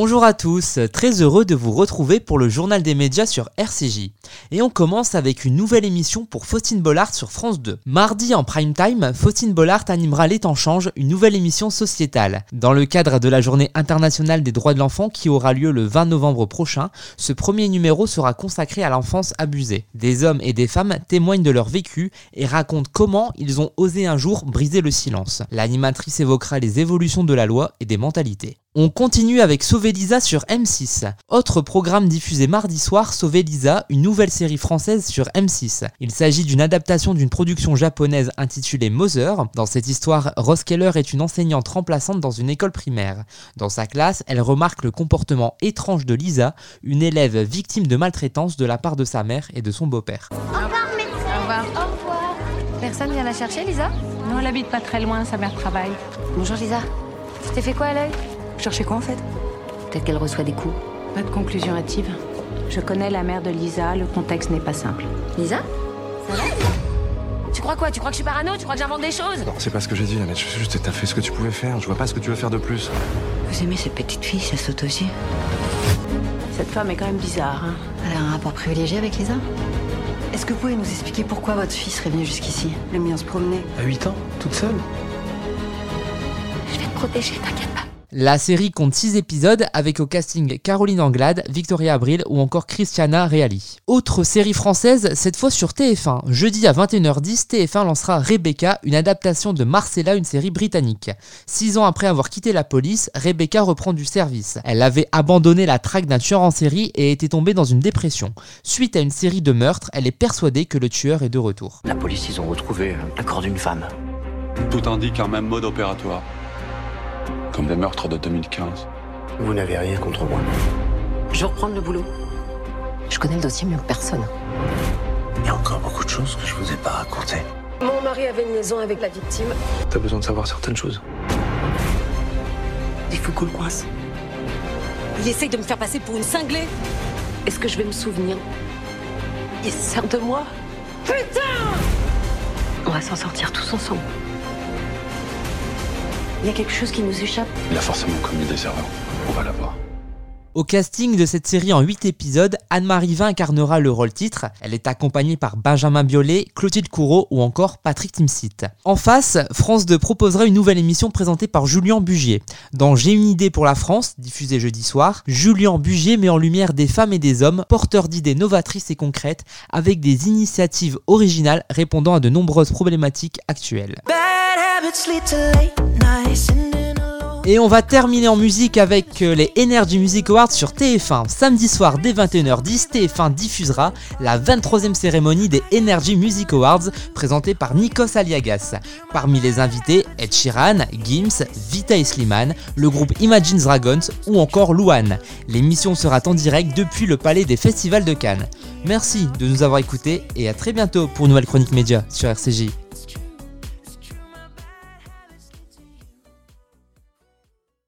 Bonjour à tous, très heureux de vous retrouver pour le journal des médias sur RCJ. Et on commence avec une nouvelle émission pour Faustine Bollard sur France 2. Mardi en prime time, Faustine Bollard animera Les Temps Changent, une nouvelle émission sociétale. Dans le cadre de la journée internationale des droits de l'enfant qui aura lieu le 20 novembre prochain, ce premier numéro sera consacré à l'enfance abusée. Des hommes et des femmes témoignent de leur vécu et racontent comment ils ont osé un jour briser le silence. L'animatrice évoquera les évolutions de la loi et des mentalités. On continue avec Sauver Lisa sur M6. Autre programme diffusé mardi soir, Sauver Lisa, une nouvelle série française sur M6. Il s'agit d'une adaptation d'une production japonaise intitulée Mother. Dans cette histoire, Rose Keller est une enseignante remplaçante dans une école primaire. Dans sa classe, elle remarque le comportement étrange de Lisa, une élève victime de maltraitance de la part de sa mère et de son beau-père. Au revoir, médecin. Au revoir. Au revoir. Personne vient la chercher, Lisa? Non, elle habite pas très loin, sa mère travaille. Bonjour, Lisa. Tu t'es fait quoi à l'œil? Cherchez quoi en fait Peut-être qu'elle reçoit des coups. Pas de conclusion hâtive. Je connais la mère de Lisa, le contexte n'est pas simple. Lisa Ça va Tu crois quoi? Tu crois que je suis parano? Tu crois que j'invente des choses? Non, c'est pas ce que j'ai dit, Annette. Je juste, t'as fait ce que tu pouvais faire. Je vois pas ce que tu veux faire de plus. Vous aimez cette petite fille, ça saute aux yeux Cette femme est quand même bizarre, hein Elle a un rapport privilégié avec Lisa? Est-ce que vous pouvez nous expliquer pourquoi votre fille serait venue jusqu'ici? Le mien se promener. À 8 ans Toute seule? Je vais te protéger, t'inquiète pas. La série compte 6 épisodes avec au casting Caroline Anglade, Victoria Abril ou encore Christiana Reali. Autre série française, cette fois sur TF1. Jeudi à 21h10, TF1 lancera Rebecca, une adaptation de Marcella, une série britannique. Six ans après avoir quitté la police, Rebecca reprend du service. Elle avait abandonné la traque d'un tueur en série et était tombée dans une dépression. Suite à une série de meurtres, elle est persuadée que le tueur est de retour. La police, ils ont retrouvé le corps d'une femme. Tout indique un même mode opératoire. Comme les meurtres de 2015. Vous n'avez rien contre moi. Je vais reprendre le boulot. Je connais le dossier mieux que personne. Il y a encore beaucoup de choses que je vous ai pas racontées. Mon mari avait une liaison avec la victime. T'as besoin de savoir certaines choses. Il faut qu'on le coince. Il essaye de me faire passer pour une cinglée. Est-ce que je vais me souvenir? Il se sert de moi Putain On va s'en sortir tous ensemble. Il y a quelque chose qui nous échappe. Il a forcément commis des erreurs. On va la voir. Au casting de cette série en 8 épisodes, Anne-Marie Vin incarnera le rôle titre. Elle est accompagnée par Benjamin Biolay, Clotilde Courreau ou encore Patrick Timsit. En face, France 2 proposera une nouvelle émission présentée par Julien Bugier. Dans J'ai une idée pour la France, diffusée jeudi soir, Julien Bugier met en lumière des femmes et des hommes porteurs d'idées novatrices et concrètes avec des initiatives originales répondant à de nombreuses problématiques actuelles. Et on va terminer en musique avec euh, les Energy Music Awards sur TF1. Samedi soir dès 21h10, TF1 diffusera la 23e cérémonie des Energy Music Awards présentée par Nikos Aliagas. Parmi les invités, Ed Sheeran, Gims, Vita et Slimane, le groupe Imagine Dragons ou encore Luan. L'émission sera en direct depuis le Palais des Festivals de Cannes. Merci de nous avoir écoutés et à très bientôt pour une nouvelle chronique média sur RCJ.